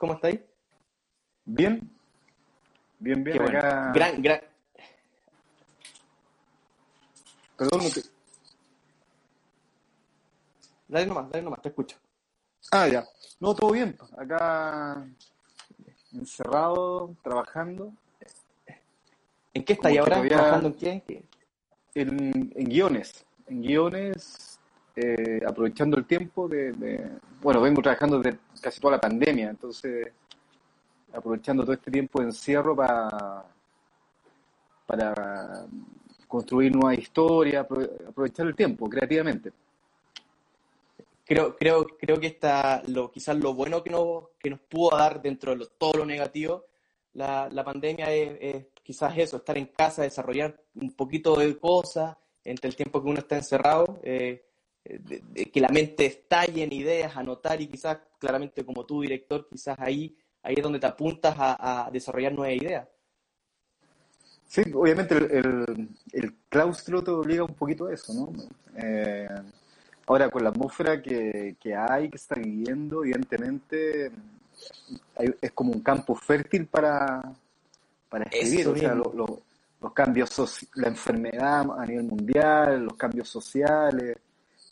¿Cómo estáis? Bien. Bien, bien. Qué bueno. Acá... Gran, gran. Perdón, no te- Dale nomás, dale nomás, te escucho. Ah, ya. No, todo bien. Acá encerrado, trabajando ¿En qué estáis ahora? todavía- ¿Trabajando en qué? ¿En qué? en, en guiones. En guiones, eh, aprovechando el tiempo de, de- Bueno, vengo trabajando desde casi toda la pandemia, entonces aprovechando todo este tiempo de encierro para para construir nuevas historias, apro- aprovechar el tiempo creativamente. Creo, creo, creo que está lo, quizás lo bueno que nos, que nos pudo dar dentro de todo lo negativo la, la pandemia es, es quizás eso, estar en casa, desarrollar un poquito de cosas entre el tiempo que uno está encerrado, eh, de- de que la mente estalle en ideas, anotar y quizás claramente como tú, director, quizás ahí, ahí es donde te apuntas a, a desarrollar nuevas ideas. Sí, obviamente el, el- el claustro te obliga un poquito a eso, ¿no? Eh, ahora, con la atmósfera que, que hay, que está viviendo, evidentemente hay- es como un campo fértil para, para escribir. Eso O sea, lo- lo- los cambios, la enfermedad a nivel mundial, los cambios sociales,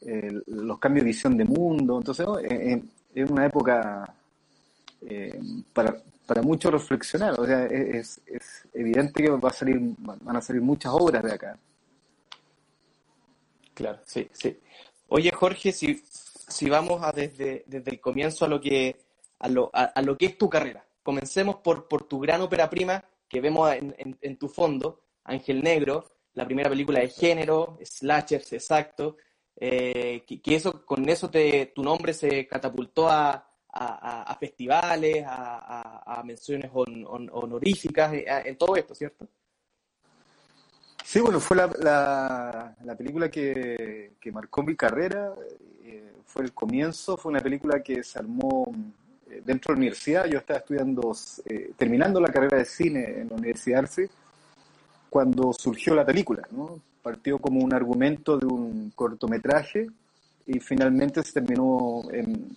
eh, los cambios de visión de mundo. Entonces. Eh, eh, es una época para, para mucho reflexionar. O sea, es, es evidente que va a salir, van a salir muchas obras de acá. Claro, sí, sí. Oye, Jorge, si, si vamos a desde, desde el comienzo a lo que, a lo, a, a lo que es tu carrera. Comencemos por, por tu gran ópera prima que vemos en, en- en tu fondo, Ángel Negro, la primera película de género, slashers, exacto, eh, que, eso, con eso te, tu nombre se catapultó a, a- festivales, a, menciones hon- hon- honoríficas, eh, en todo esto, ¿cierto? Sí, bueno, fue la, la, la película que, que marcó mi carrera, eh, fue el comienzo, fue una película que se armó eh, dentro de la universidad, yo estaba estudiando, terminando la carrera de cine en la Universidad Arce, cuando surgió la película, ¿no? Partió como un argumento de un cortometraje y finalmente se terminó en,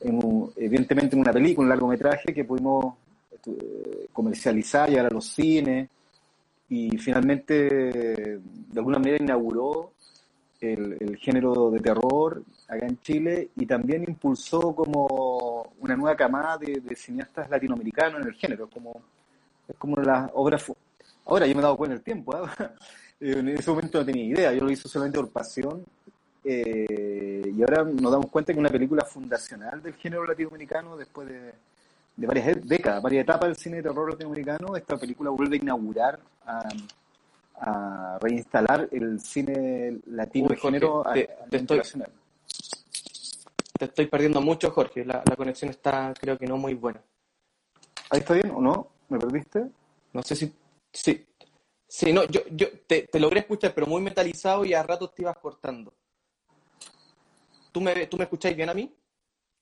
en un- evidentemente en una película, un largometraje que pudimos eh, comercializar, llegar a los cines y finalmente de alguna manera inauguró el, el género de terror acá en Chile y también impulsó como una nueva camada de, de cineastas latinoamericanos en el género, como, es como las obras... Ahora yo me he dado cuenta del tiempo, ¿ah? en ese momento no tenía idea, yo lo hice solamente por pasión eh, y ahora nos damos cuenta que una película fundacional del género latinoamericano después de, de varias e- décadas, varias etapas del cine de terror latinoamericano, esta película vuelve a inaugurar, a, a reinstalar el cine latino Uy, de género a- te- a te nivel estoy- nacional. Te estoy perdiendo mucho, Jorge. La, la conexión está, creo que no muy buena. ¿Ahí está bien o no? ¿Me perdiste? No sé si. Sí. Sí, no, yo, yo te, te logré escuchar, pero muy metalizado y a ratos te ibas cortando. ¿Tú me, ¿Tú me escucháis bien a mí?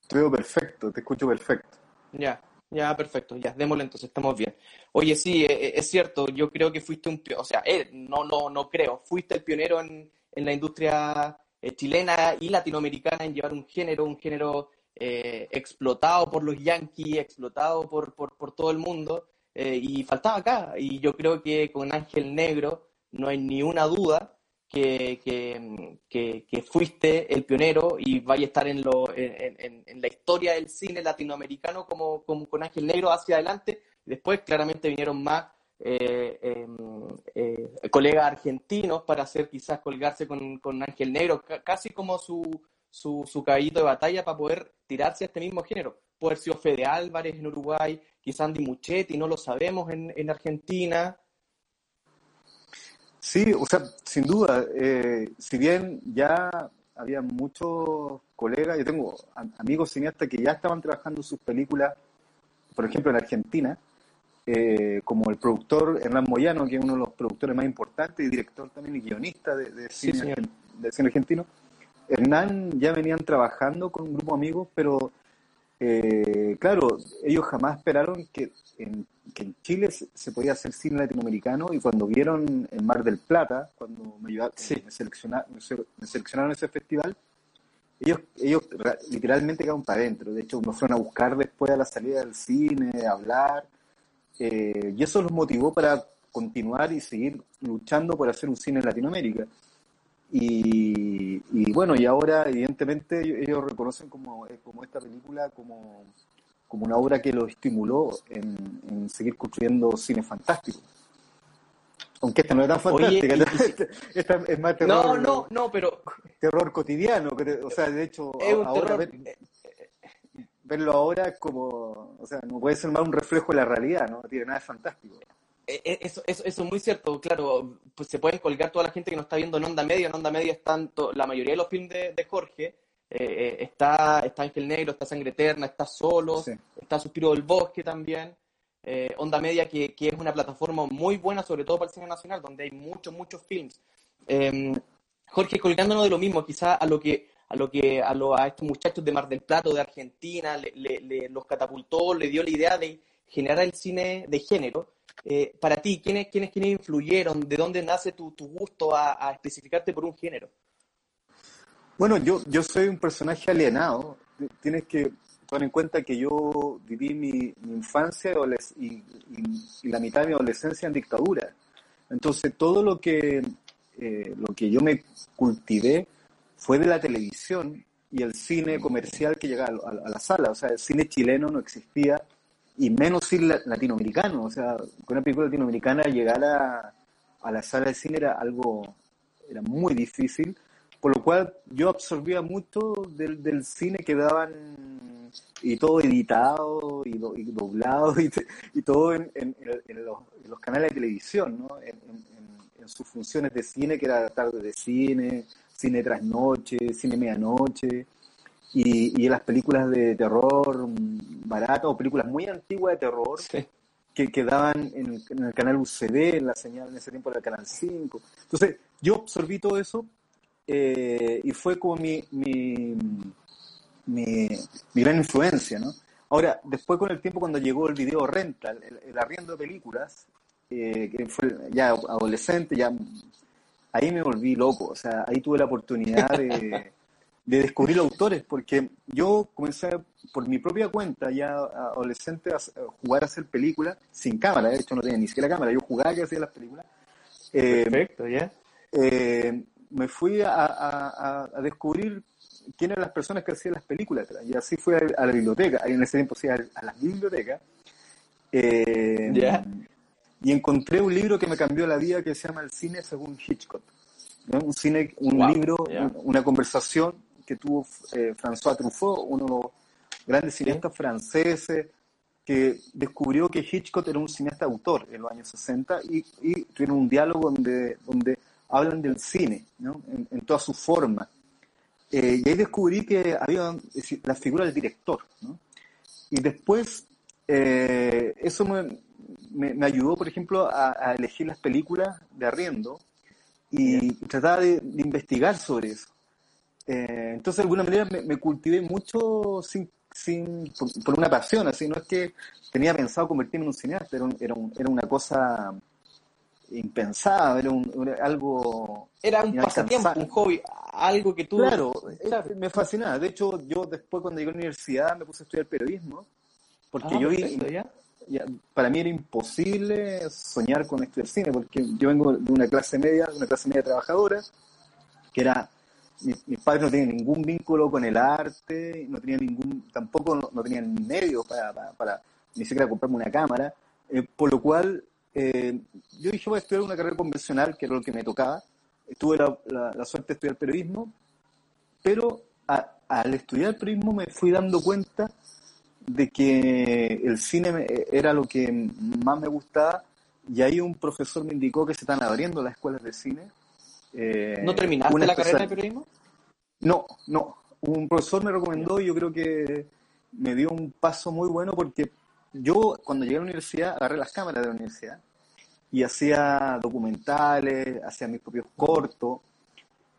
Te veo perfecto, te escucho perfecto. Ya, ya, perfecto, ya, démosle entonces, estamos bien. Oye, sí, eh, eh, es cierto, yo creo que fuiste un, o sea, eh, no, no, no creo, fuiste el pionero en, en la industria eh, chilena y latinoamericana en llevar un género, un género eh, explotado por los yanquis, explotado por, por, por todo el mundo, eh, y faltaba acá, y yo creo que con Ángel Negro no hay ni una duda que, que, que, fuiste el pionero y vaya a estar en, lo, en, en, la historia del cine latinoamericano como, como con Ángel Negro hacia adelante. Después claramente vinieron más eh, eh, eh, colegas argentinos para hacer quizás colgarse con, con Ángel Negro, ca- casi como su, su, su caballito de batalla para poder tirarse a este mismo género. Puede Fede Álvarez en Uruguay, quizás Andy Muchetti, no lo sabemos en, en Argentina. Sí, o sea, sin duda, eh, si bien ya había muchos colegas, yo tengo amigos cineastas que ya estaban trabajando sus películas por ejemplo, en Argentina, eh, como el productor Hernán Moyano, que es uno de los productores más importantes y director también y guionista de, cine, cine argentino, Hernán ya venían trabajando con un grupo de amigos, pero eh, claro, ellos jamás esperaron que en, que en Chile se, podía hacer cine latinoamericano y cuando vieron en Mar del Plata, cuando me, ayudaron, me, seleccionaron, ese festival, ellos, ellos literalmente quedaron para adentro. De hecho, nos fueron a buscar después a la salida del cine, a hablar. Eh, y eso los motivó para continuar y seguir luchando por hacer un cine en Latinoamérica. Y, bueno, y ahora evidentemente ellos, reconocen como, eh, como esta película como, como una obra que los estimuló en, seguir construyendo cine fantástico. Aunque esta no es tan fantástica, esta, es más terror. No, no, no, pero. Terror cotidiano, o sea, de hecho, ahora verlo ahora es como. O sea, no puede ser más un reflejo de la realidad, no tiene nada de fantástico. Eh, eh, eso, eso, eso, es muy cierto, claro, pues se pueden colgar toda la gente que nos está viendo en Onda Media, en Onda Media están la mayoría de los films de, Jorge, eh, está, está Ángel Negro, está Sangre Eterna, está Solos, está Suspiro del Bosque también, Onda Media que, que, es una plataforma muy buena, sobre todo para el cine nacional, donde hay muchos, muchos films. Em, Jorge, colgándonos de lo mismo, quizá a lo que a lo que a, lo, a estos muchachos de Mar del Plata, de Argentina, le, los catapultó, le dio la idea de generar el cine de género. Eh, para ti, ¿quiénes, quiénes, ¿quiénes influyeron? ¿De dónde nace tu, gusto a, especificarte por un género? Bueno, yo, yo soy un personaje alienado. Tienes que tener en cuenta que yo viví mi, infancia y, la mitad de mi adolescencia en dictadura. Entonces, todo lo que, eh, lo que yo me cultivé fue de la televisión y el cine comercial que llegaba a la sala. O sea, el cine chileno no existía y menos cine latinoamericano. O sea, con una película latinoamericana llegar a, a la sala de cine era algo, era muy difícil, por lo cual yo absorbía mucho del, del cine que daban y todo editado y, doblado y, y todo en, en, los, canales de televisión, ¿no? en, sus funciones de cine, que era tarde de cine, cine tras noche, cine medianoche y, y las películas de terror baratas o películas muy antiguas de terror que quedaban en, el canal UCD, en la señal en ese tiempo era el canal 5. Entonces, yo absorbí todo eso eh, y fue como mi, mi, mi, gran influencia, ¿no? Ahora, después con el tiempo cuando llegó el video rental, el, arriendo de películas, eh, que fue ya adolescente, ya ahí me volví loco, o sea, ahí tuve la oportunidad de, de descubrir autores, porque yo comencé por mi propia cuenta, ya adolescente, a jugar a hacer películas sin cámara, de hecho no tenía ni siquiera cámara, yo jugaba que hacía las películas. Eh, Perfecto, ya. Eh, me fui a, descubrir quiénes eran las personas que hacían las películas, y así fui a, la biblioteca, en ese tiempo sí, a, las bibliotecas, eh, y encontré un libro que me cambió la vida que se llama El cine según Hitchcock. Un cine, un libro, una conversación que tuvo eh, François Truffaut, uno de los grandes cineastas franceses, que descubrió que Hitchcock era un cineasta autor en los años 60 y, y tuvieron un diálogo donde, donde hablan del cine, ¿no? en, toda su forma. Eh, y ahí descubrí que había la figura del director. ¿no? Y después, eh, eso me, me, ayudó, por ejemplo, a, elegir las películas de arriendo y trataba de, investigar sobre eso. Eh, entonces, de alguna manera me, cultivé mucho sin, sin, por, una pasión, así, no es que tenía pensado convertirme en un cineasta, era, era, era una cosa impensada, era, un, algo... Era un pasatiempo, un hobby, algo que tú... Claro, me fascinaba. De hecho, yo después cuando llegué a la universidad me puse a estudiar periodismo, porque ah, yo vi... para mí era imposible soñar con estudiar cine, porque yo vengo de una clase media, de una clase media trabajadora, que era mis, padres no tenían ningún vínculo con el arte, no tenían ningún, tampoco no, tenían medios para, ni siquiera comprarme una cámara, eh, por lo cual eh, yo dije voy a estudiar una carrera convencional, que era lo que me tocaba, tuve la, suerte de estudiar periodismo, pero al estudiar periodismo me fui dando cuenta de que el cine era lo que más me gustaba y ahí un profesor me indicó que se están abriendo las escuelas de cine eh, ¿No terminaste la carrera de periodismo? No, no. Un profesor me recomendó y yo creo que me dio un paso muy bueno porque yo cuando llegué a la universidad agarré las cámaras de la universidad y hacía documentales, hacía mis propios cortos.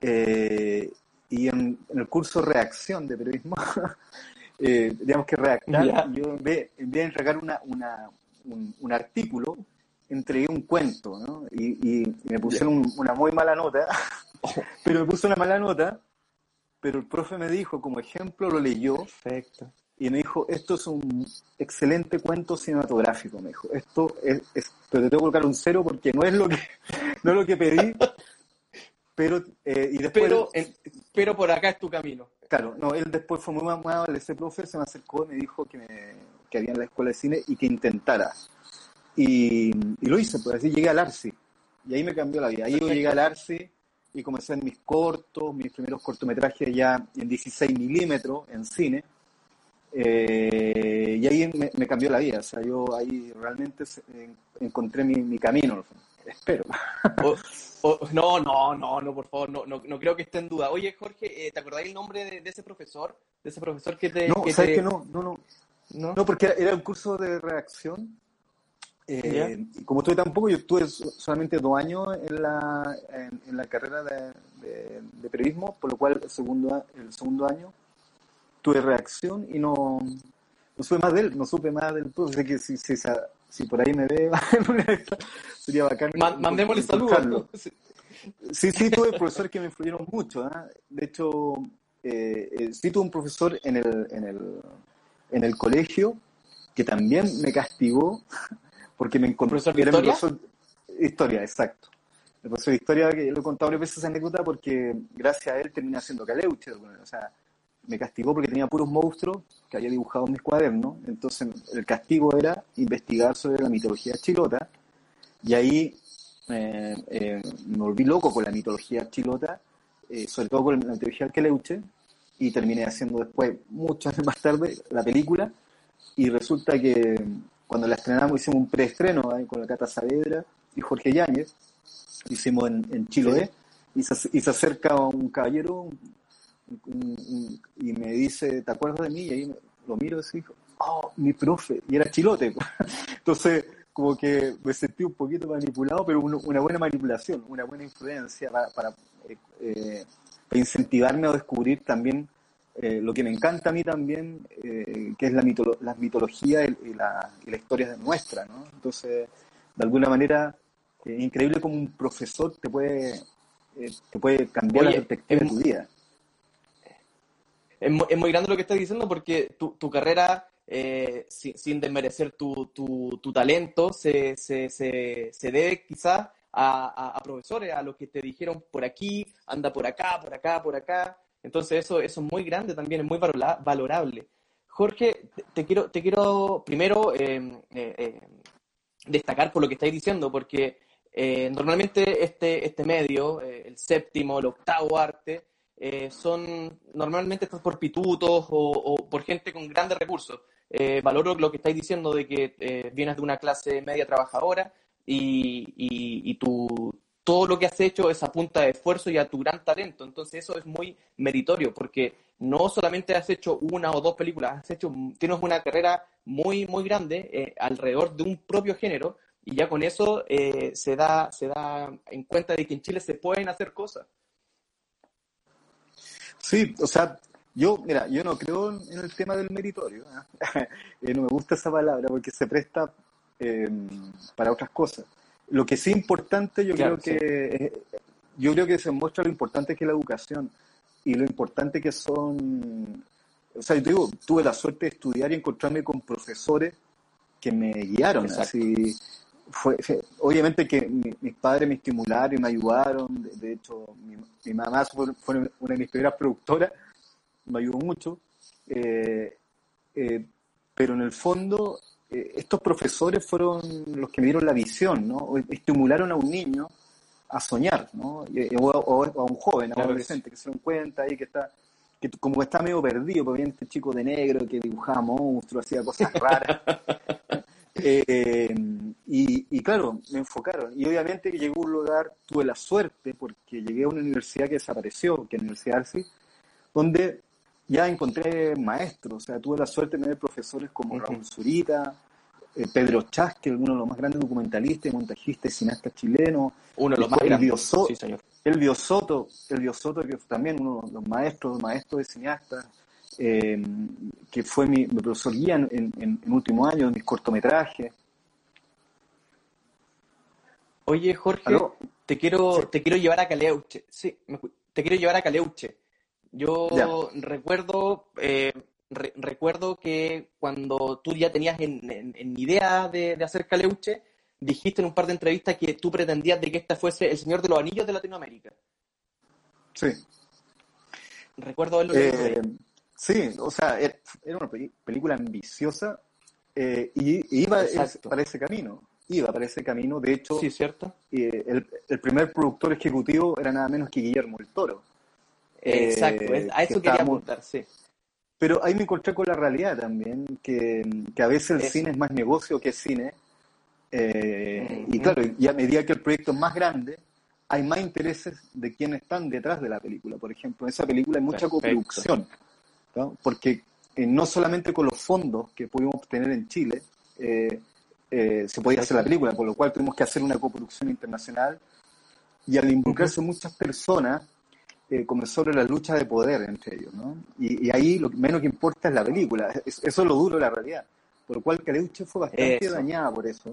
Eh, y en, el curso Reacción de Periodismo, eh, digamos que redactar, yo en vez, de entregar una, una, un, artículo, entregué un cuento, ¿no? Y, me pusieron una muy mala nota, pero me puso una mala nota, pero el profe me dijo, como ejemplo, lo leyó. Perfecto. Y me dijo, esto es un excelente cuento cinematográfico, me dijo. Esto es, pero te tengo que colocar un cero porque no es lo que, no es lo que pedí, pero, eh, y después, pero, pero por acá es tu camino. Claro, no, él después fue muy amable, ese profe se me acercó y me dijo que, me, que había en la escuela de cine y que intentara. Y, y lo hice, pues así llegué al ARSI. Y ahí me cambió la vida. Ahí yo llegué al ARSI y comencé en mis cortos, mis primeros cortometrajes ya en 16 milímetros en cine. Eh, y ahí me, cambió la vida. O sea, yo ahí realmente encontré mi, mi camino. Espero. no, no, no, no, por favor, no, no, no, creo que esté en duda. Oye, Jorge, eh, ¿te acordáis el nombre de, ese profesor? De ese profesor que te... No, ¿sabes que no? No, no. No, porque era, un curso de reacción. Eh, y como estuve tampoco, yo estuve solamente dos años en la, en, la carrera de, de, periodismo, por lo cual el segundo, el segundo año tuve reacción y no, no supe más de él, no supe más del profesor. que si, si, si por ahí me ve, sería bacán. mandémosle saludos. Sí, sí, tuve profesores que me influyeron mucho. ¿ah? De hecho, eh, eh, sí tuve un profesor en el, en, el, en el colegio que también me castigó porque me encontró. ¿Profesor de historia? Profesor, historia, exacto. El profesor de historia, que lo he contado varias veces esa anécdota porque gracias a él terminé haciendo caleuche. O sea, me castigó porque tenía puros monstruos que había dibujado en mis cuadernos. Entonces el castigo era investigar sobre la mitología chilota. Y ahí eh, eh, me volví loco con la mitología chilota, eh, sobre todo con la mitología Queleuche, y terminé haciendo después, muchos años más tarde, la película. Y resulta que cuando la estrenamos hicimos un preestreno con la Cata Saavedra y Jorge Yáñez, hicimos en, en Chiloé, y se, y se acerca un caballero, y me dice, ¿te acuerdas de mí? Y ahí lo miro y dijo, oh, mi profe, y era chilote. Entonces, como que me sentí un poquito manipulado, pero una buena manipulación, una buena influencia para, eh, eh, incentivarme a descubrir también eh, lo que me encanta a mí también, que es la, la mitología y, la, y la historia nuestra, ¿no? Entonces, de alguna manera, es increíble como un profesor te puede, te puede cambiar la perspectiva de tu vida es, muy grande lo que estás diciendo porque tu, tu carrera, eh, sin, desmerecer tu, tu, tu talento, se, se, se, se, debe quizás a, a, profesores, a los que te dijeron por aquí, anda por acá, por acá, por acá. Entonces eso, eso es muy grande también, es muy valorable. Jorge, te, quiero, te quiero primero em, eh, eh, destacar por lo que estáis diciendo, porque normalmente este, este medio, el séptimo, el octavo arte, eh, son normalmente estás por pitutos o, por gente con grandes recursos. Eh, valoro lo que estáis diciendo de que eh, vienes de una clase media trabajadora y, y, todo lo que has hecho es a punta de esfuerzo y a tu gran talento. Entonces eso es muy meritorio porque no solamente has hecho una o dos películas, has hecho, tienes una carrera muy, muy grande alrededor de un propio género y ya con eso se, da, se da en cuenta de que en Chile se pueden hacer cosas. Sí, o sea, yo, mira, yo no creo en el tema del meritorio. ¿eh? eh no me gusta esa palabra porque se presta para otras cosas. Lo que sí es importante, yo creo que yo creo que se muestra lo importante que es la educación y lo importante que son. O sea, yo digo, tuve la suerte de estudiar y encontrarme con profesores que me guiaron. Así, fue, obviamente que mis padres me estimularon y me ayudaron. De, hecho, mi, mamá fue, una de mis primeras productoras, me ayudó mucho. Eh, eh, pero en el fondo, eh, estos profesores fueron los que me dieron la visión, ¿no? Estimularon a un niño a soñar, ¿no? O, a un joven, a un adolescente que se lo cuenta ahí que está que como que está medio perdido, porque viene este chico de negro que dibujaba monstruos, hacía cosas raras. Eh, y, claro, me enfocaron. Y obviamente llegó a un lugar, tuve la suerte, porque llegué a una universidad que desapareció, que es la Universidad Arce, donde ya encontré maestros. O sea, tuve la suerte de tener profesores como Raúl Zurita, eh, Pedro Chas, que es uno de los más grandes documentalistas, montajistas y cineastas chilenos. Uno de los más grandes. sí, señor. Elvio Soto, Elvio Soto, que también uno de los maestros, maestros de cineastas, eh, que fue mi, profesor guía en, en, último año, en mis cortometrajes. Oye, Jorge, te quiero, te quiero llevar a Caleuche. Sí, te quiero llevar a Caleuche. Yo recuerdo, eh, recuerdo que cuando tú ya tenías en, en, idea de, hacer Caleuche, dijiste en un par de entrevistas que tú pretendías de que esta fuese el Señor de los Anillos de Latinoamérica. Sí. Recuerdo haberlo eh, Sí, o sea, era una película ambiciosa eh, y iba para ese camino. Iba para ese camino. De hecho, sí, ¿cierto? Eh, el, el, primer productor ejecutivo era nada menos que Guillermo el Toro. Exacto, a eso quería apuntar, sí. Pero ahí me encontré con la realidad también, que, que a veces el cine es más negocio que cine. Eh, y claro, y a medida que el proyecto es más grande, hay más intereses de quienes están detrás de la película. Por ejemplo, en esa película hay mucha coproducción. porque eh, no solamente con los fondos que pudimos obtener en Chile eh, eh, se podía hacer la película, por lo cual tuvimos que hacer una coproducción internacional y al involucrarse muchas personas comenzó la lucha de poder entre ellos. ¿no? Y, ahí lo menos que importa es la película, eso es lo duro de la realidad, por lo cual Caleuche fue bastante dañada por eso.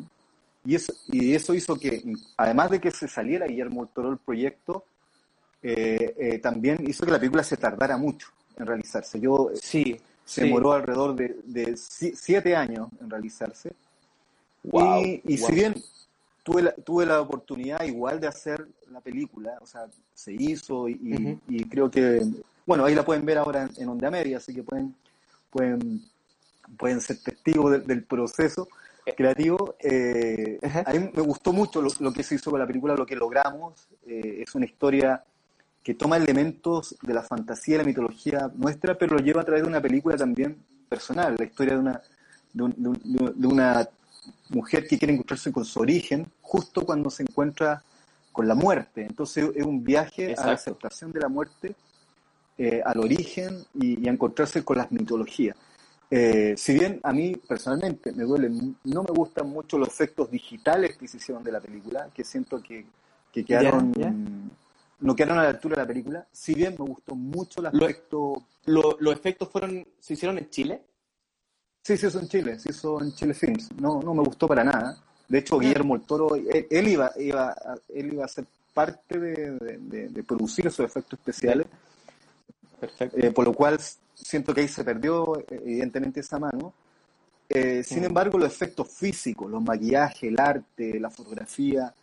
Y eso, y eso hizo que, además de que se saliera Guillermo Toro el proyecto, también hizo que la película se tardara mucho en realizarse. Yo, sí, se demoró alrededor de, siete años en realizarse. y, si bien tuve la, tuve la oportunidad igual de hacer la película, o sea, se hizo y, creo que, bueno, ahí la pueden ver ahora en, Onda Media, así que pueden, pueden, pueden ser testigos del proceso eh. creativo. Eh, a mí me gustó mucho lo, que se hizo con la película, lo que logramos. Eh, es una historia que toma elementos de la fantasía y la mitología nuestra, pero lo lleva a través de una película también personal, la historia de una, de, una mujer que quiere encontrarse con su origen justo cuando se encuentra con la muerte. Entonces es un viaje a la aceptación de la muerte, eh, al origen y, a encontrarse con las mitologías. Eh, si bien a mí personalmente me duele, no me gustan mucho los efectos digitales que se hicieron de la película, que siento que, que quedaron no quedaron a la altura de la película. Si bien me gustó mucho el aspecto. ¿Los efectos fueron se hicieron en Chile? Sí, se hizo en Chile, se hizo en Chile Films. No, no me gustó para nada. De hecho, Guillermo el Toro, él, iba, iba, él iba a ser parte de, producir esos efectos especiales. Perfecto. Eh, por lo cual siento que ahí se perdió evidentemente esa mano. Eh, sin mm. embargo, los efectos físicos, los maquillajes, el arte, la fotografía,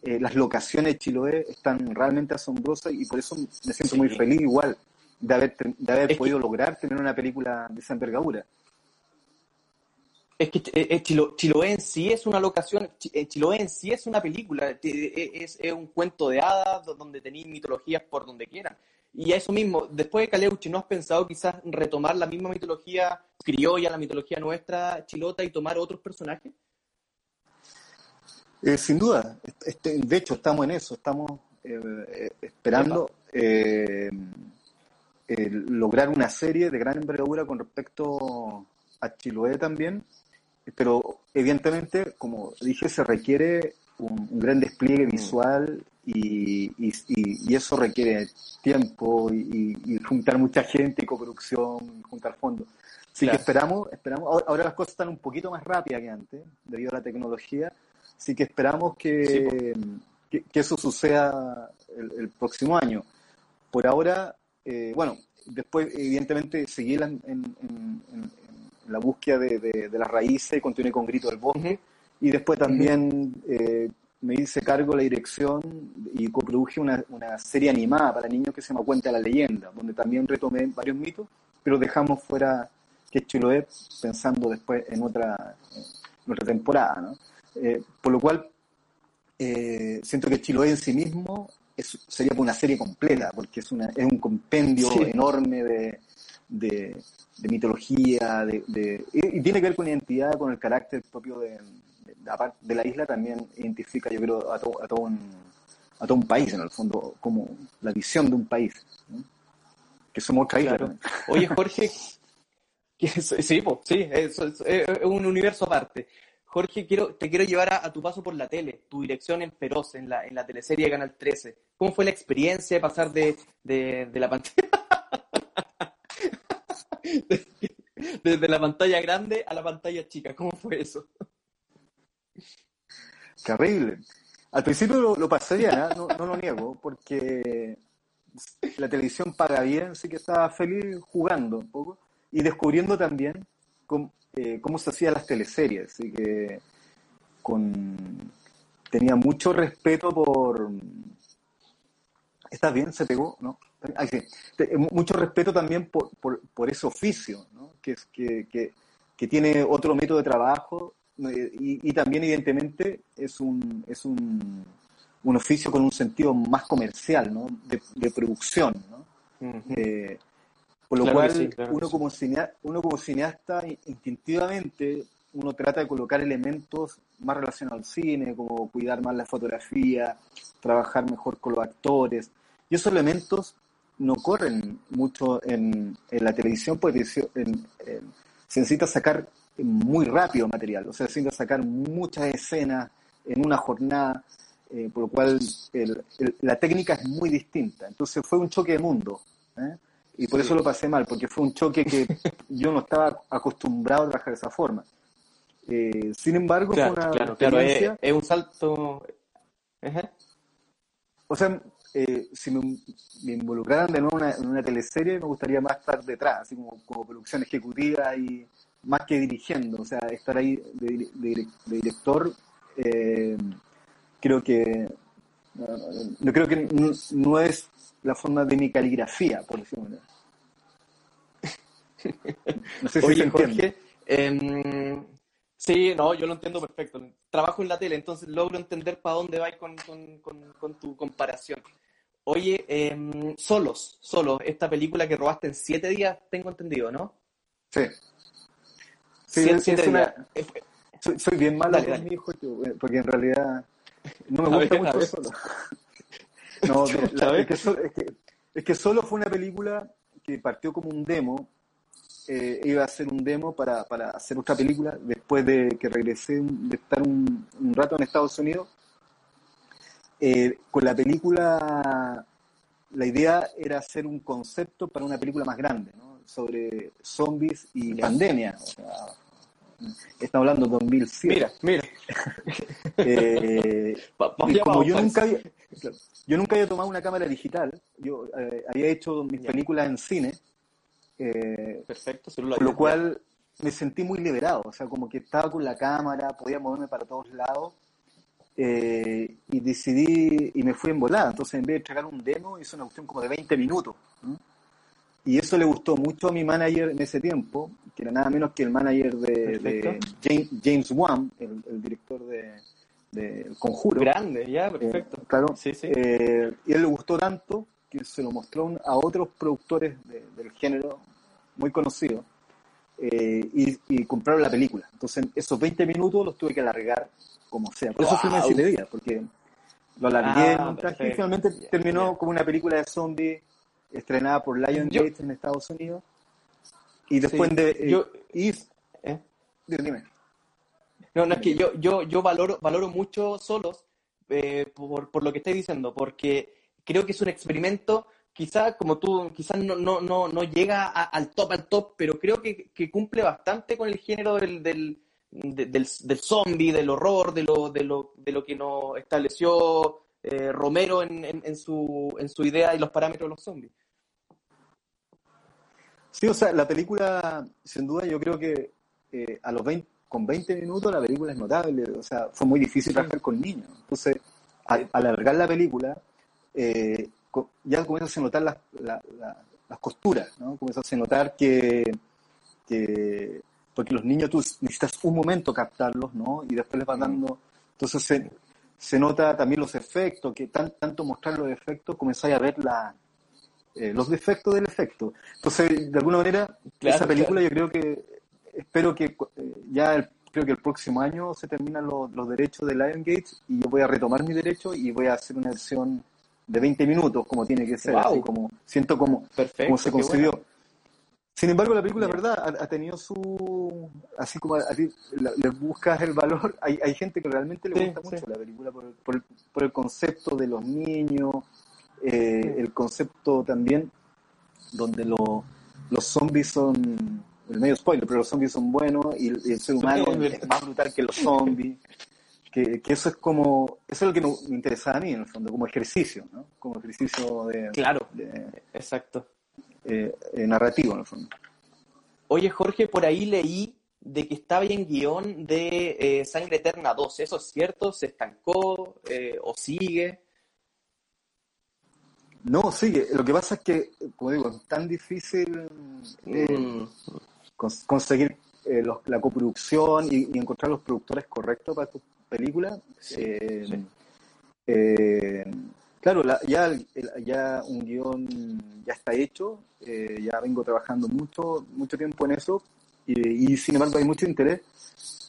eh, las locaciones de Chiloé están realmente asombrosas y por eso me siento muy feliz igual de haber, de haber podido lograr tener una película de esa envergadura. Es que eh, eh, Chiloé en sí es una locación, Chiloé en sí es una película, es, un cuento de hadas donde tenéis mitologías por donde quieran. Y a eso mismo, después de Caleuche, ¿no has pensado quizás retomar la misma mitología criolla, la mitología nuestra, chilota, y tomar otros personajes? Eh, sin duda, este, de hecho estamos en eso, estamos eh, eh, esperando lograr una serie de gran envergadura con respecto a Chiloé también, pero evidentemente, como dije, se requiere un, gran despliegue mm. visual y, eso requiere tiempo y, juntar mucha gente y coproducción, juntar fondos. Así que esperamos, esperamos, ahora las cosas están un poquito más rápidas que antes, debido a la tecnología, Así que esperamos que, que, eso suceda el, próximo año. Por ahora, eh, bueno, después evidentemente seguí en, en, la búsqueda de, de, las raíces, continué con Grito del Bosque y después también eh, me hice cargo de la dirección y coproduje una, una, serie animada para niños que se llama Cuenta la Leyenda, donde también retomé varios mitos, pero dejamos fuera que Chiloé pensando después en otra, en otra temporada, ¿no? Eh, por lo cual, eh, siento que Chiloé en sí mismo es, sería una serie completa, porque es, una, es un compendio enorme de, de, mitología, de, y, tiene que ver con identidad, con el carácter propio de, de, la isla, también identifica, yo creo, a, a, todo un, a todo un país, en el fondo, como la visión de un país. Que somos otra isla. Oye, Jorge, sí, sí, es, un universo aparte. Jorge, quiero, te quiero llevar a, tu paso por la tele, tu dirección en Feroz, en la, en la teleserie de Canal 13. ¿Cómo fue la experiencia de pasar de, de, de la pantalla? Desde la pantalla grande a la pantalla chica, ¿cómo fue eso? Qué horrible. Al principio lo, pasé bien, no, no, lo niego, porque la televisión paga bien, así que estaba feliz jugando un poco y descubriendo también cómo, eh, cómo se hacían las teleseries. Así que con, tenía mucho respeto por... ¿Estás bien? ¿Se pegó? ¿No? Sí. Mucho respeto también por, por, por ese oficio, ¿no? que, que, que, que tiene otro método de trabajo y, también evidentemente es un, es un, un, oficio con un sentido más comercial, ¿no? de, producción. ¿no? Eh, por lo cual uno, como cineasta, uno como cineasta instintivamente uno trata de colocar elementos más relacionados al cine, como cuidar más la fotografía, trabajar mejor con los actores. Y esos elementos no corren mucho en, en la televisión, porque se necesita sacar muy rápido material, o sea, sin sacar muchas escenas en una jornada, eh, por lo cual la técnica es muy distinta. Entonces fue un choque de mundo, ¿eh? y por eso lo pasé mal, porque fue un choque que yo no estaba acostumbrado a trabajar de esa forma. Eh, sin embargo, fue una claro, es, un salto. O sea, si me, involucraran de nuevo en una, teleserie, me gustaría más estar detrás, así como, como producción ejecutiva y más que dirigiendo, o sea, estar ahí de, director, eh, creo que no, creo que no, es la forma de mi caligrafía, por decirlo No sé si se Jorge, em, sí, no, yo lo entiendo perfecto. Trabajo en la tele, entonces logro entender para dónde vais con, con, tu comparación. Oye, em, Solos, Solos, esta película que robaste en siete días, tengo entendido, ¿no? Sí. Sí, soy, bien malo con mi hijo, eh, porque en realidad no me gusta mucho solo. no, es, que solo, fue una película que partió como un demo. Eh, iba a ser un demo para, para hacer otra película después de que regresé de estar un, rato en Estados Unidos. Eh, con la película, la idea era hacer un concepto para una película más grande, ¿no? sobre zombies y pandemia. O sea, Estamos hablando de 2007. Mira, mira. Eh, como yo nunca, había, yo nunca había tomado una cámara digital, yo eh, había hecho mis películas en cine. Eh, Perfecto, Por lo cual me sentí muy liberado, o sea, como que estaba con la cámara, podía moverme para todos lados. Y decidí, y me fui en volada. Entonces, en vez de entregar un demo, hice una cuestión como de 20 minutos. Y eso le gustó mucho a mi manager en ese tiempo, que era nada menos que el manager de, James, Wan, el, director de, El Conjuro. Grande, ya, perfecto. Eh, claro. Sí, sí. Eh, y él le gustó tanto que se lo mostró a otros productores del género muy conocidos eh, y, compraron la película. Entonces, esos 20 minutos los tuve que alargar como sea. Por eso fui en siete días, porque lo alargué ah, y finalmente terminó como una película de zombies estrenada por Lion Gates en Estados Unidos. Y después de... Eh, yo, ¿eh? Dime. No, no, es que yo, yo, yo valoro, valoro mucho solos eh, por, por, lo que estáis diciendo, porque creo que es un experimento, quizás como tú, quizás no, no, no, no llega al top, al top, pero creo que, que cumple bastante con el género del, del, del, del zombie, del horror, de lo, de lo, de lo que nos estableció Romero en, en, en, su, en su idea y los parámetros de los zombies. Sí, o sea, la película, sin duda, yo creo que eh, a los 20, con 20 minutos la película es notable. O sea, fue muy difícil trabajar con niños. Entonces, al, alargar la película, eh, ya comienzas a notar las, las costuras, ¿no? Comienzas a notar que, que, porque los niños tú necesitas un momento captarlos, ¿no? Y después les vas dando, entonces se, se nota también los efectos, que tan, tanto mostrar los efectos, comenzáis a ver la, eh, los defectos del efecto. Entonces, de alguna manera, esa película yo creo que, espero que eh, ya creo que el próximo año se terminan los, los derechos de Lion Gates y yo voy a retomar mi derecho y voy a hacer una versión de 20 minutos como tiene que ser, así como siento como, como se concibió. Sin embargo, la película, verdad, ha, tenido su. Así como a ti le buscas el valor. Hay, hay gente que realmente le gusta mucho la película por, por, por, el concepto de los niños, eh, el concepto también donde los zombies son. El medio spoiler, pero los zombies son buenos y, el ser humano es más brutal que los zombies. Que, que, eso es como. Eso es lo que me interesa a mí, en el fondo, como ejercicio, ¿no? Como ejercicio de. Claro, exacto eh, eh, narrativo en el fondo. Oye, Jorge, por ahí leí de que estaba en guion de eh, Sangre Eterna 2. ¿Eso es cierto? ¿Se estancó o sigue? No, sigue. Lo que pasa es que, como digo, es tan difícil mm. conseguir la coproducción y, encontrar los productores correctos para tu película. Sí, Claro, ya, ya un guion ya está hecho, eh, ya vengo trabajando mucho, mucho tiempo en eso y, sin embargo hay mucho interés,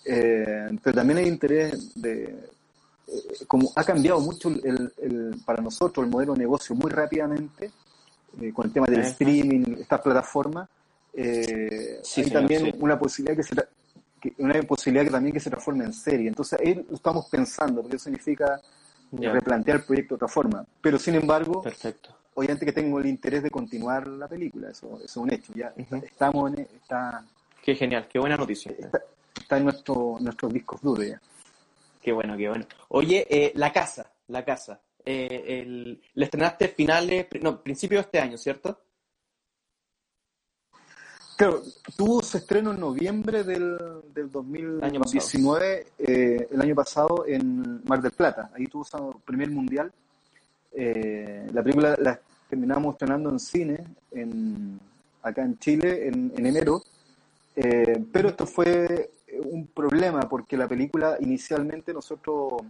eh, pero también hay interés de, eh, como ha cambiado mucho el, para nosotros el modelo de negocio muy rápidamente con el tema del streaming, estas plataformas, hay también una posibilidad que se una posibilidad que también que se transforme en serie. Entonces ahí estamos pensando, porque eso significa replantear el proyecto de otra forma. Pero sin embargo, Perfecto. obviamente que tengo el interés de continuar la película, eso, es un hecho. Ya estamos en, está, Qué genial, qué buena noticia. Está, en nuestro, nuestros discos duros ya. Qué bueno, qué bueno. Oye, eh, La Casa, La Casa. Eh, el, la estrenaste finales, no, principio de este año, ¿cierto? Claro, tuvo su estreno en noviembre del, del 2019, eh, el año pasado en Mar del Plata. Ahí tuvo su primer mundial. Eh, la película la terminamos estrenando en cine en, acá en Chile en, enero. Eh, pero esto fue un problema porque la película inicialmente nosotros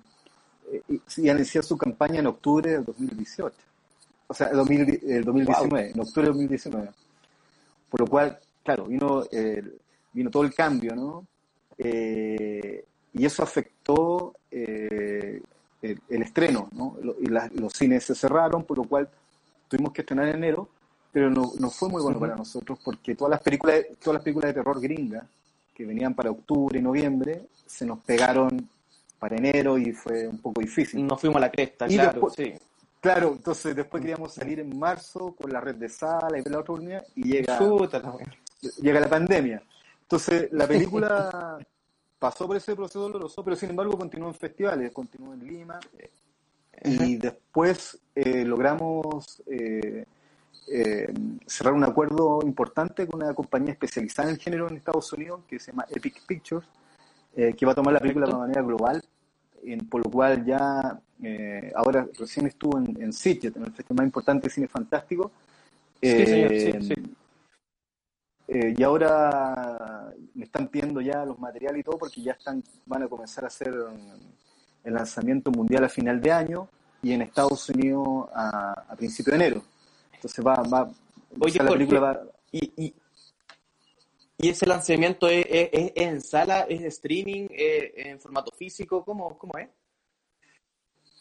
iba a iniciar su campaña en octubre del 2018. O sea, el, 2019, en octubre del 2019. Por lo cual claro, vino, eh, vino todo el cambio, ¿no? Eh, y eso afectó eh, el, estreno, ¿no? Y los cines se cerraron, por lo cual tuvimos que estrenar en enero, pero no, no fue muy bueno para nosotros porque todas las películas, todas las películas de terror gringas que venían para octubre y noviembre se nos pegaron para enero y fue un poco difícil. Nos fuimos a la cresta, claro, sí. Claro, entonces después queríamos salir en marzo con la red de sala y la otra y llega llega la pandemia. Entonces, la película pasó por ese proceso doloroso, pero sin embargo continuó en festivales, continuó en Lima, y después eh, logramos eh, eh, cerrar un acuerdo importante con una compañía especializada en el género en Estados Unidos, que se llama Epic Pictures, que va a tomar la película de manera global, en, por lo cual ya ahora recién estuvo en, en Sitges, en el festival más importante de cine fantástico. Sí, señor, sí, sí eh, y ahora me están pidiendo ya los materiales y todo porque ya están van a comenzar a hacer el lanzamiento mundial a final de año y en Estados Unidos a, a principio de enero. Entonces va, va, Oye, la película va... y, y, y, ese lanzamiento es, es, en sala, es streaming, es en formato físico? ¿Cómo, cómo es?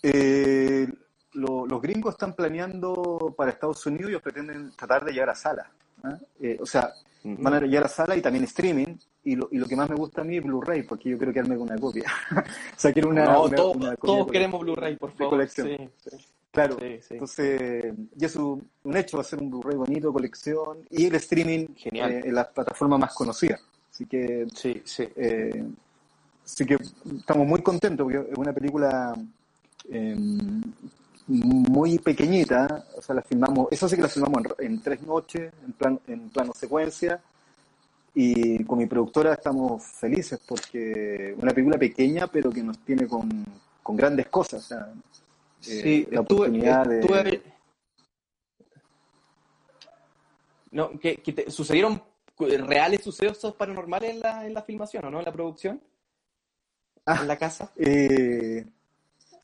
Eh, los gringos están planeando para Estados Unidos y pretenden tratar de llegar a sala. ¿ah? Eh, o sea, van a llegar a sala y también streaming. Y lo, y lo que más me gusta a mí es Blu-ray, porque yo quiero quedarme con una copia. o sea, quiero una. No, todos, queremos Blu-ray, por favor. colección. Claro, entonces, y es un, hecho, va a ser un Blu-ray bonito, colección, y el streaming Genial. Eh, en las plataformas más conocidas. Así que, sí, sí. Eh, así que estamos muy contentos, porque es una película eh, muy pequeñita, o sea, la filmamos, eso sí que la filmamos en, tres noches, en, plan, en plano secuencia, y con mi productora estamos felices porque una película pequeña pero que nos tiene con, con grandes cosas, o sea, eh, sí, la oportunidad de... No, que, te, ¿Sucedieron reales sucesos paranormales en la, en la filmación o no, en la producción? Ah, ¿En la casa? Eh,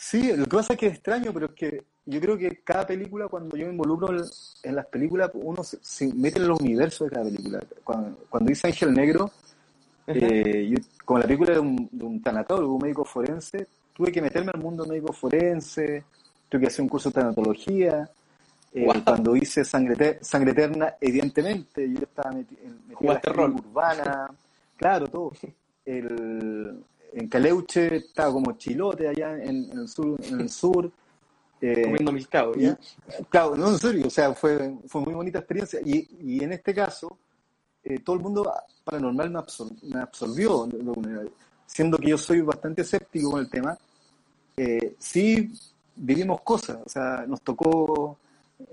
Sí, lo que pasa es que es extraño, pero es que yo creo que cada película, cuando yo me involucro en las películas, uno se, mete en los universos de cada película. Cuando, cuando hice Ángel Negro, eh, como la película de un, de un tanatólogo, un médico forense, tuve que meterme al mundo médico forense, tuve que hacer un curso de tanatología, Eh, cuando hice Sangre, Sangre Eterna, evidentemente, yo estaba metido en la urbana, claro, todo. El, en Caleuche estaba como chilote allá en, el sur. En el sur eh, Comiendo milcao, ¿ya? claro, no, en serio, o sea, fue, fue muy bonita experiencia. Y, y en este caso, eh, todo el mundo paranormal me, me absorbió, siendo que yo soy bastante escéptico con el tema. Eh, sí vivimos cosas, o sea, nos tocó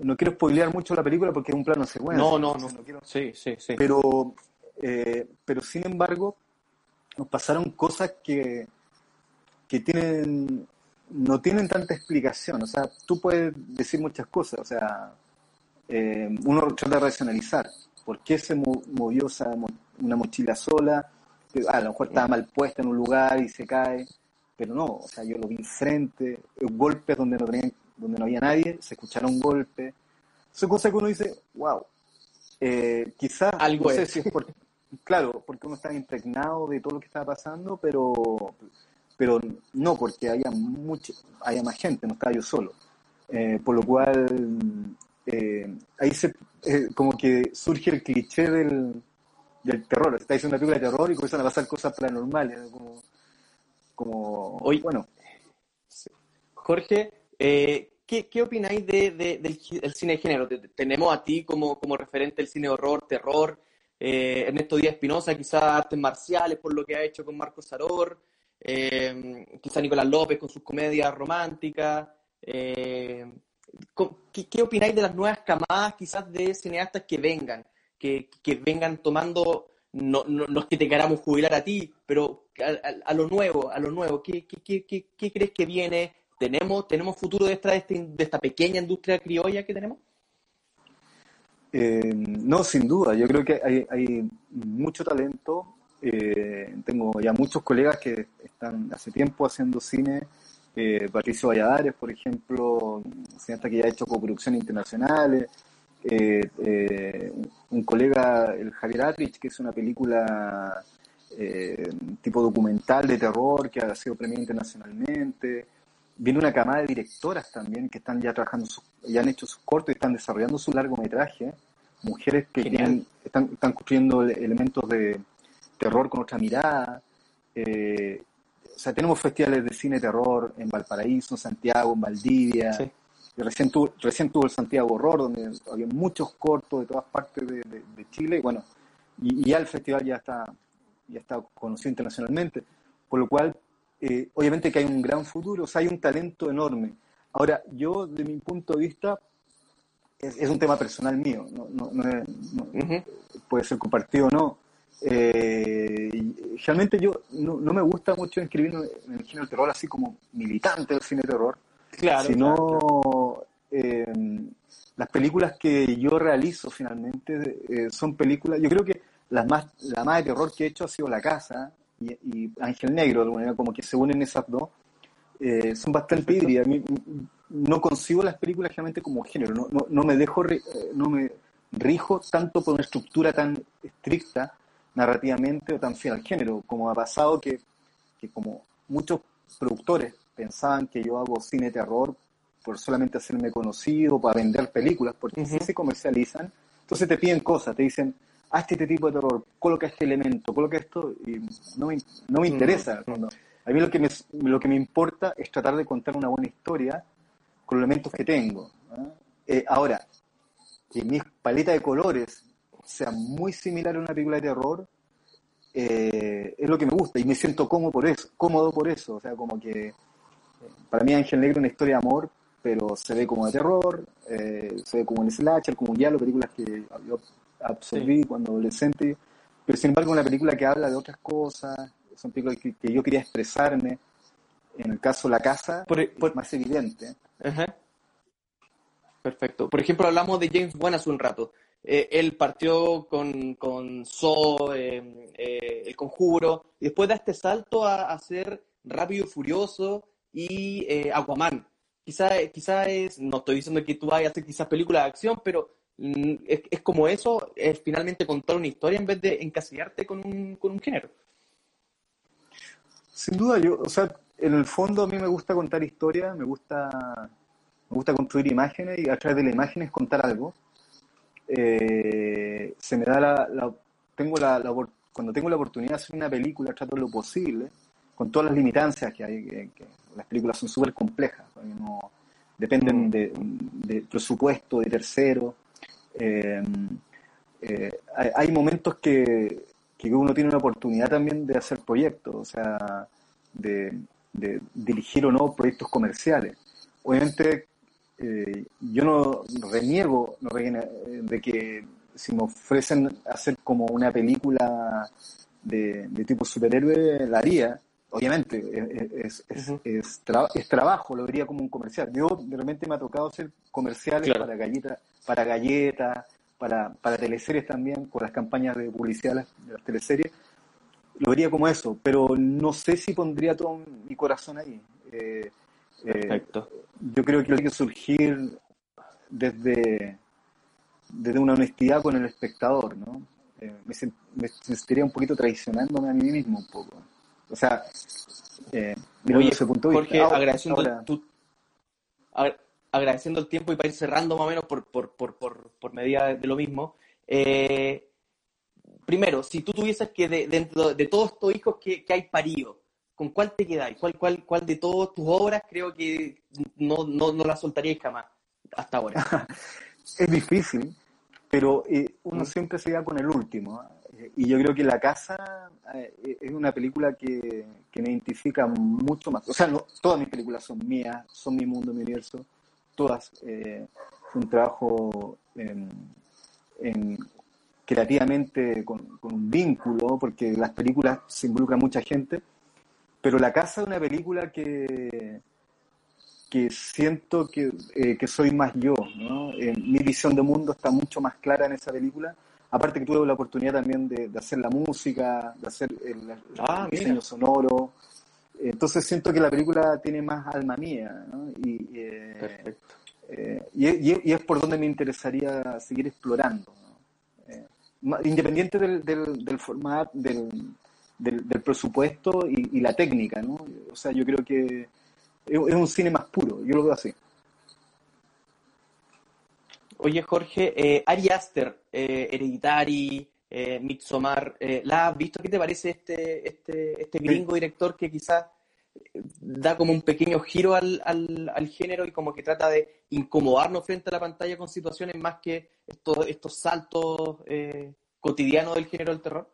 no quiero spoilear mucho la película porque es un plano secuencia. No, no, no. quiero... Sí, sí, sí. Pero, eh, pero sin embargo, nos pasaron cosas que, que tienen no tienen tanta explicación. O sea, tú puedes decir muchas cosas. O sea, eh, uno trata de racionalizar. ¿Por qué se movió esa, una mochila sola? A lo mejor estaba mal puesta en un lugar y se cae. Pero no, o sea, yo lo vi frente, golpes donde no tenían donde no había nadie, se escucharon golpes. Son cosas que uno dice, wow, eh, quizás, Algo no si es claro, porque uno está impregnado de todo lo que estaba pasando, pero, pero no porque haya, mucho, haya más gente, no estaba yo solo. Eh, por lo cual, eh, ahí se, como que surge el cliché del, del terror. Está diciendo una película de terror y comienzan a pasar cosas paranormales, como, como Hoy, bueno. Jorge, eh, ¿qué, ¿qué, opináis de, del, cine de género? tenemos a ti como, como referente del cine horror, terror, eh, Ernesto Díaz Espinosa, quizás artes marciales por lo que ha hecho con Marco Saror, eh, quizás Nicolás López con sus comedias románticas. Eh, ¿qué, opináis de las nuevas camadas quizás de cineastas que vengan, que, que vengan tomando, no, no, no, es que te queramos jubilar a ti, pero a, lo nuevo, a lo nuevo, ¿qué, qué, qué, crees que viene? ¿Tenemos, ¿Tenemos futuro de esta, de esta pequeña industria criolla que tenemos? Eh, no, sin duda. Yo creo que hay, hay mucho talento. Eh, tengo ya muchos colegas que están hace tiempo haciendo cine. Eh, Patricio Valladares, por ejemplo, cineasta que ya ha hecho coproducciones internacionales. un colega, el Javier Atrich, que es una película tipo documental de terror que ha sido premiada internacionalmente viene una camada de directoras también que están ya trabajando, ya han hecho sus cortos y están desarrollando su largometraje. Mujeres que están, están construyendo elementos de terror con otra mirada. Eh, o sea, tenemos festivales de cine terror en Valparaíso, en Santiago, en Valdivia. Recién, tuvo, recién tuvo el Santiago Horror, donde había muchos cortos de todas partes de, Chile. Bueno, y, ya el festival ya está, ya está conocido internacionalmente. Por lo cual eh, obviamente que hay un gran futuro, o sea, hay un talento enorme. Ahora, yo, de mi punto de vista, es, un tema personal mío, no, puede ser compartido o no. Eh, realmente yo no, me gusta mucho escribir en el cine de terror así como militante del cine de terror, claro, sino eh, las películas que yo realizo finalmente eh, son películas, yo creo que la más, la más de terror que he hecho ha sido La Casa, y, Ángel Negro, de alguna manera, como que se unen esas dos, eh, son bastante híbridas. No consigo las películas realmente como género, no, no, no me dejo, eh, no me rijo tanto por una estructura tan estricta narrativamente o tan fiel al género, como ha pasado que, que como muchos productores pensaban que yo hago cine terror por solamente hacerme conocido, para vender películas, porque si se comercializan, entonces te piden cosas, te dicen, hazte este tipo de terror, coloca este elemento, coloca esto, y no me, no me interesa. A mí lo que me, lo que me importa es tratar de contar una buena historia con los elementos que tengo. Eh, ahora, que mi paleta de colores sea muy similar a una película de terror, eh, es lo que me gusta y me siento cómodo por eso, cómodo por eso. O sea, como que eh, para mí Ángel Negro es una historia de amor, pero se ve como de terror, se ve como un slasher, como un diálogo, películas que yo absorbí cuando adolescente, pero sin embargo una película que habla de otras cosas, son películas que, que yo quería expresarme, en el caso La Casa, por, e, por... más evidente. Perfecto. Por ejemplo, hablamos de James Wan hace un rato. Eh, él partió con, con So, eh, eh, El Conjuro, y después da este salto a, hacer Rápido y Furioso y Aquaman. Quizá, quizá es, no estoy diciendo que tú vayas a hacer quizás películas de acción, pero Mm, es, como eso, es finalmente contar una historia en vez de encasillarte con un, con un género. Sin duda, yo, o sea, en el fondo a mí me gusta contar historias, me gusta me gusta construir imágenes y a través de las imágenes contar algo. Eh, se me da la, tengo la, cuando tengo la oportunidad de hacer una película, trato lo posible, con todas las limitancias que hay, que, las películas son súper complejas, no, dependen mm. de, presupuesto, de tercero. Eh, eh, hay, momentos que, que, uno tiene una oportunidad también de hacer proyectos, o sea, de, de dirigir o no proyectos comerciales. Obviamente, eh, yo no reniego no de que si me ofrecen hacer como una película de, tipo superhéroe, la haría. Obviamente, es, es, es, trabajo, lo vería como un comercial. Yo de repente me ha tocado hacer comerciales para galletas, para galletas, para, para teleseries también, con las campañas de publicidad de las teleseries lo vería como eso, pero no sé si pondría todo mi corazón ahí. Eh, eh, Perfecto. yo creo que tiene que surgir desde, desde una honestidad con el espectador, ¿no? Eh, me, sentiría un poquito traicionándome a mí mismo un poco. O sea, eh, Oye, ese punto Jorge, agradeciendo, el, agradeciendo el tiempo y para ir cerrando más o menos por, por, por, por, por medida de lo mismo, eh, primero, si tú tuvieses que, dentro de todos estos hijos que, hay parido, ¿con cuál te quedáis? ¿Cuál, cuál, ¿Cuál de todas tus obras creo que no, no, no la soltaríais jamás hasta ahora? es difícil, pero eh, uno mm. siempre se queda con el último. ¿Eh? Y yo creo que La Casa eh, es una película que, me identifica mucho más. O sea, no, todas mis películas son mías, son mi mundo, mi universo. Todas. es un trabajo en, creativamente con, un vínculo, porque las películas se involucra mucha gente, pero La Casa es una película que, que siento que, eh, que soy más yo, ¿no? Eh, mi visión de mundo está mucho más clara en esa película, aparte que tuve la oportunidad también de, hacer la música, de hacer el, ah, diseño sonoro, entonces siento que la película tiene más alma mía, ¿no? y, eh, y, es por donde me interesaría seguir explorando independiente del, del, formato, del, del, presupuesto y, la técnica, ¿no? O sea, yo creo que es, un cine más puro, yo lo veo así. Oye, Jorge, eh, Ari Aster, eh, Hereditary, eh, Midsommar, eh, ¿la has visto? ¿Qué te parece este, este, este gringo director que quizás da como un pequeño giro al, al, género y como que trata de incomodarnos frente a la pantalla con situaciones más que estos, estos saltos eh, cotidianos del género del terror?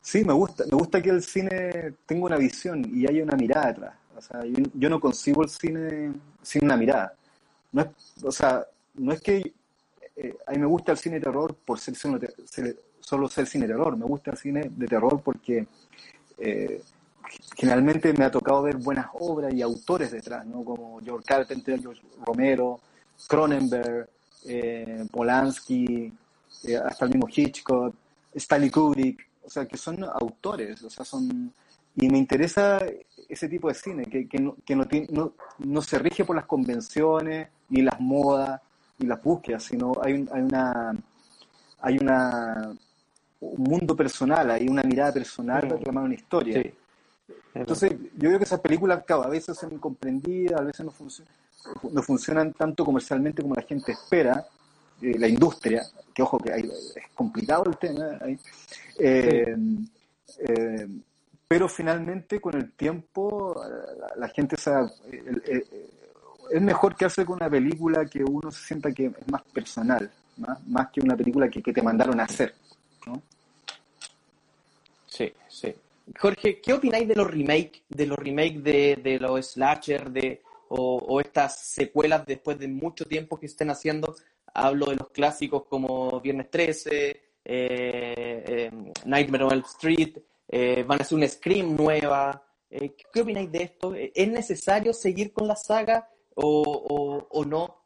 Sí, me gusta, me gusta que el cine tenga una visión y haya una mirada detrás. O sea, yo, no concibo el cine sin una mirada. No es, o sea, no es que eh, a mí me gusta el cine de terror por ser solo, solo ser cine de terror, me gusta el cine de terror porque eh, generalmente me ha tocado ver buenas obras y autores detrás, ¿no? Como George Carpenter, George Romero, Cronenberg, eh, Polanski, eh, hasta el mismo Hitchcock, Stanley Kubrick, o sea, que son autores, o sea, son... Y me interesa ese tipo de cine, que, que, no, que no, no, no, se rige por las convenciones, ni las modas, ni las búsquedas, sino hay, hay una... Hay una un mundo personal, hay una mirada personal para reclamar una historia. Sí. Entonces, yo veo que esas películas, a veces son incomprendidas, a veces no, no funcionan tanto comercialmente como la gente espera, eh, la industria, que ojo que es complicado el tema, eh, eh, pero finalmente con el tiempo la, gente sabe, es mejor que hacer con una película que uno se sienta que es más personal, más, que una película que, que te mandaron a hacer. ¿no? Sí, sí. Jorge, ¿qué opináis de los remakes, de los remakes de, de los slasher, de, o, estas secuelas después de mucho tiempo que estén haciendo? Hablo de los clásicos como Viernes 13, eh, eh, Nightmare on Elm Street, eh, van a hacer una Scream nueva. ¿Qué opináis de esto? ¿Es necesario seguir con la saga o, o no?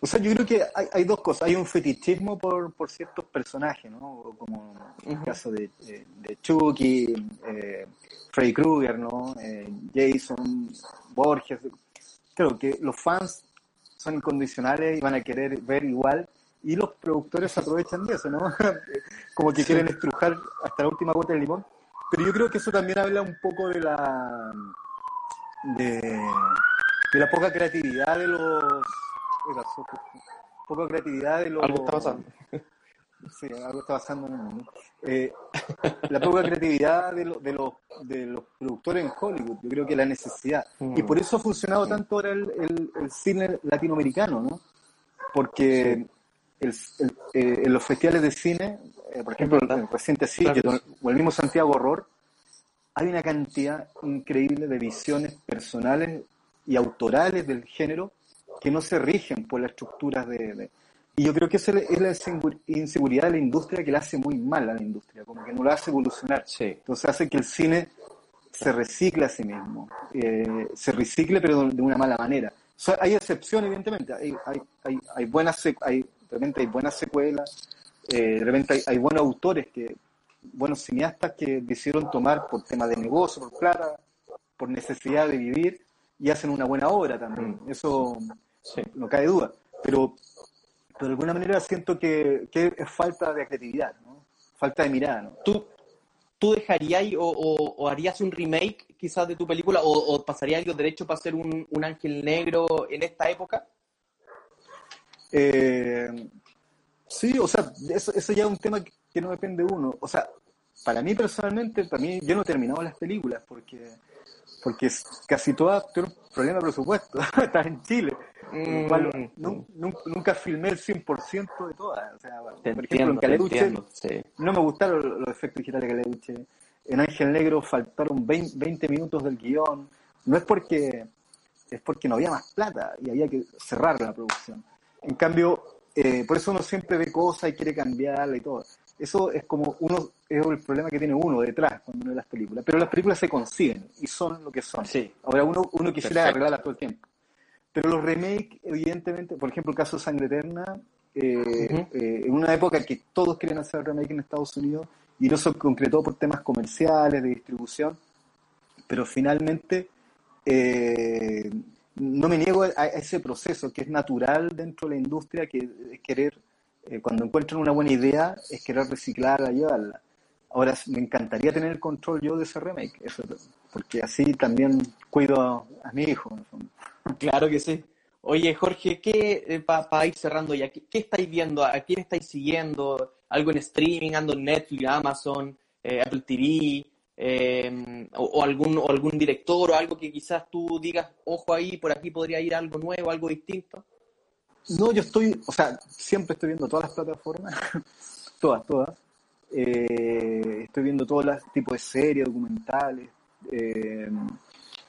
O sea, yo creo que hay, dos cosas. Hay un fetichismo por, por ciertos personajes, ¿no? Como el caso de, Chucky, eh, Freddy Krueger, ¿no? Eh, Jason, Borges. Creo que los fans son incondicionales y van a querer ver igual. Y los productores aprovechan de eso, ¿no? Como que quieren estrujar hasta la última gota de limón. Pero yo creo que eso también habla un poco de la de, de la poca creatividad de los... Poca creatividad de los... Algo está pasando. Sí, algo está pasando en el mundo. Eh, la poca creatividad de, de, los, de los productores en Hollywood, yo creo que la necesidad. Y por eso ha funcionado tanto ahora el, el, cine latinoamericano, ¿no? Porque el, eh, en los festivales de cine, eh, por ejemplo, el reciente Sitio o el mismo Santiago Horror, hay una cantidad increíble de visiones personales y autorales del género que no se rigen por las estructuras de y yo creo que esa es la inseguridad de la industria que le hace muy mal a la industria, como que no la hace evolucionar. Entonces hace que el cine se recicle a sí mismo, eh, se recicle pero de una mala manera. hay excepciones, evidentemente, hay, hay, hay, hay buenas, hay, de repente hay buenas secuelas, eh, de repente hay, buenos autores, que buenos cineastas que decidieron tomar por tema de negocio, por plata, por necesidad de vivir, y hacen una buena obra también. Mm. Eso no cae duda. Pero pero de alguna manera siento que, es falta de creatividad, ¿no? falta de mirada. ¿no? ¿Tú, tú dejarías o, harías un remake quizás de tu película o, pasaría algo derecho para hacer un, ángel negro en esta época? Eh, sí, o sea, eso, eso ya es un tema que no depende de uno. O sea, para mí personalmente, para mí, yo no he terminado las películas porque porque casi todas tienen problema de presupuesto. Estás en Chile. Mm. nunca, filmé el 100% de todas. O sea, por ejemplo, en Caleduche no me gustaron los efectos digitales de Caleduche. En Ángel Negro faltaron 20, minutos del guion. No es porque es porque no había más plata y había que cerrar la producción. En cambio, eh, por eso uno siempre ve cosas y quiere cambiarla y todo. Eso es como uno, es el problema que tiene uno detrás cuando uno ve las películas. Pero las películas se consiguen y son lo que son. Sí. Ahora uno, uno quisiera arreglarlas todo el tiempo. Pero los remakes, evidentemente, por ejemplo, el caso de Sangre Eterna, eh, eh, en una época que todos querían hacer remake en Estados Unidos y no se concretó por temas comerciales, de distribución, pero finalmente eh, no me niego a, ese proceso que es natural dentro de la industria, que es querer eh, cuando encuentran una buena idea, es querer reciclarla, llevarla. Ahora, me encantaría tener el control yo de ese remake, eso, porque así también cuido a, mi hijo. Claro que sí. Oye, Jorge, ¿qué, eh, para ir cerrando ya, ¿qué, estáis viendo? ¿A quién estáis siguiendo? ¿Algo en streaming? ¿Ando en Netflix, Amazon, eh, Apple TV? o, algún, o algún director o algo que quizás tú digas, ojo ahí, por aquí podría ir algo nuevo, algo distinto? No, yo estoy, o sea, siempre estoy viendo todas las plataformas, todas, todas. Eh, estoy viendo todos los tipos de series, documentales. Eh,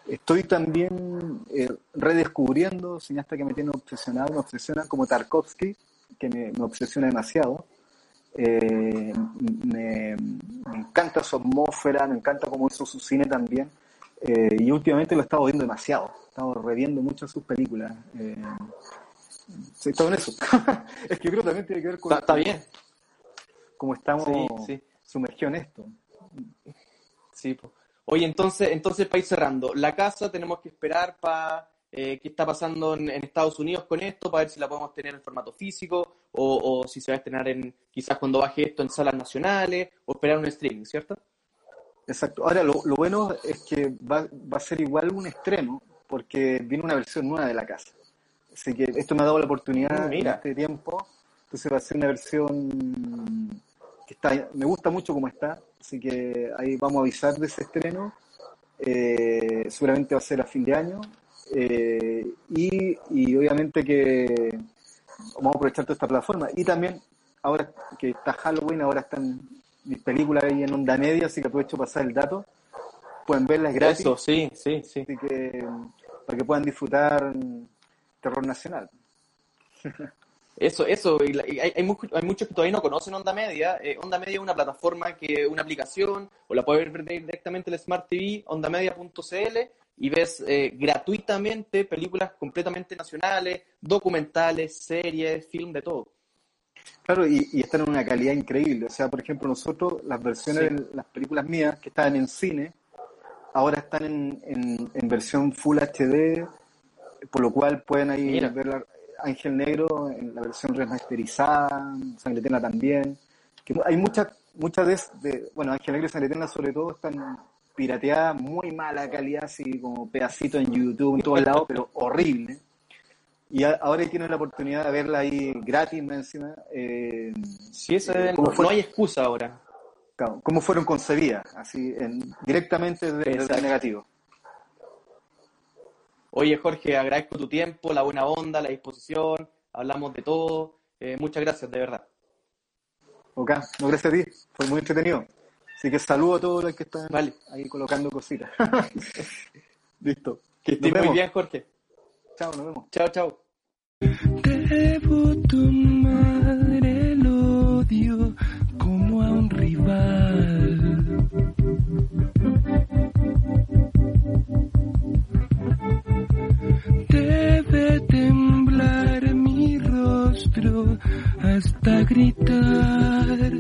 estoy también eh, redescubriendo cineastas que me tienen obsesionado, me obsesionan como Tarkovsky, que me, obsesiona demasiado. me, encanta su atmósfera, me encanta cómo hizo su cine también. y últimamente lo he estado viendo demasiado, he estado reviendo mucho sus películas. Sí, todo en eso. es que yo creo que también tiene que ver con... Está, bien. Cómo estamos sumergidos en esto. Sí, pues. Oye, entonces, entonces para ir cerrando, la casa tenemos que esperar para eh, qué está pasando en, Estados Unidos con esto, para ver si la podemos tener en formato físico o, si se va a estrenar en quizás cuando baje esto en salas nacionales o esperar un streaming, ¿cierto? Exacto. Ahora, lo, lo bueno es que va, va a ser igual un estreno porque viene una versión nueva de la casa. Así que esto me ha dado la oportunidad en este tiempo. Entonces va a ser una versión que está, me gusta mucho como está. Así que ahí vamos a avisar de ese estreno. Eh, seguramente va a ser a fin de año. Eh, y, y, obviamente que vamos a aprovechar toda esta plataforma. Y también, ahora que está Halloween, ahora están mis películas ahí en onda media, así que aprovecho para pasar el dato. Pueden verlas gratis. Eso, sí, sí, sí. Así que para que puedan disfrutar terror nacional. Eso, eso, hay, hay, muchos que todavía no conocen Onda Media. Eh, Onda Media es una plataforma, que una aplicación, o la puedes ver directamente en el Smart TV, ondamedia.cl, y ves eh, gratuitamente películas completamente nacionales, documentales, series, film, de todo. Claro, y, están en una calidad increíble. O sea, por ejemplo, nosotros, las versiones de las películas mías que estaban en cine, ahora están en, en, en versión Full HD, por lo cual pueden ahí ver Ángel Negro en la versión remasterizada, Sangre también. Que hay muchas, muchas de, bueno, Ángel Negro y Sangre sobre todo están pirateada, muy mala calidad, así como pedacitos en YouTube, en todos lados, pero horrible. Y a- ahora tienen la oportunidad de verla ahí gratis más encima. Eh, Sí, eso es- ¿Cómo no, fue? no hay excusa ahora. claro, cómo fueron concebidas, así en, directamente desde el negativo. Oye, Jorge, agradezco tu tiempo, la buena onda, la disposición, hablamos de todo. Eh, muchas gracias, de verdad. Ok, no gracias a ti, fue muy entretenido. Así que saludo a todos los que están Vale. ahí colocando cositas. Listo. Que estés muy bien, Jorge. Chao, nos vemos. Chao, chao. hasta gritar.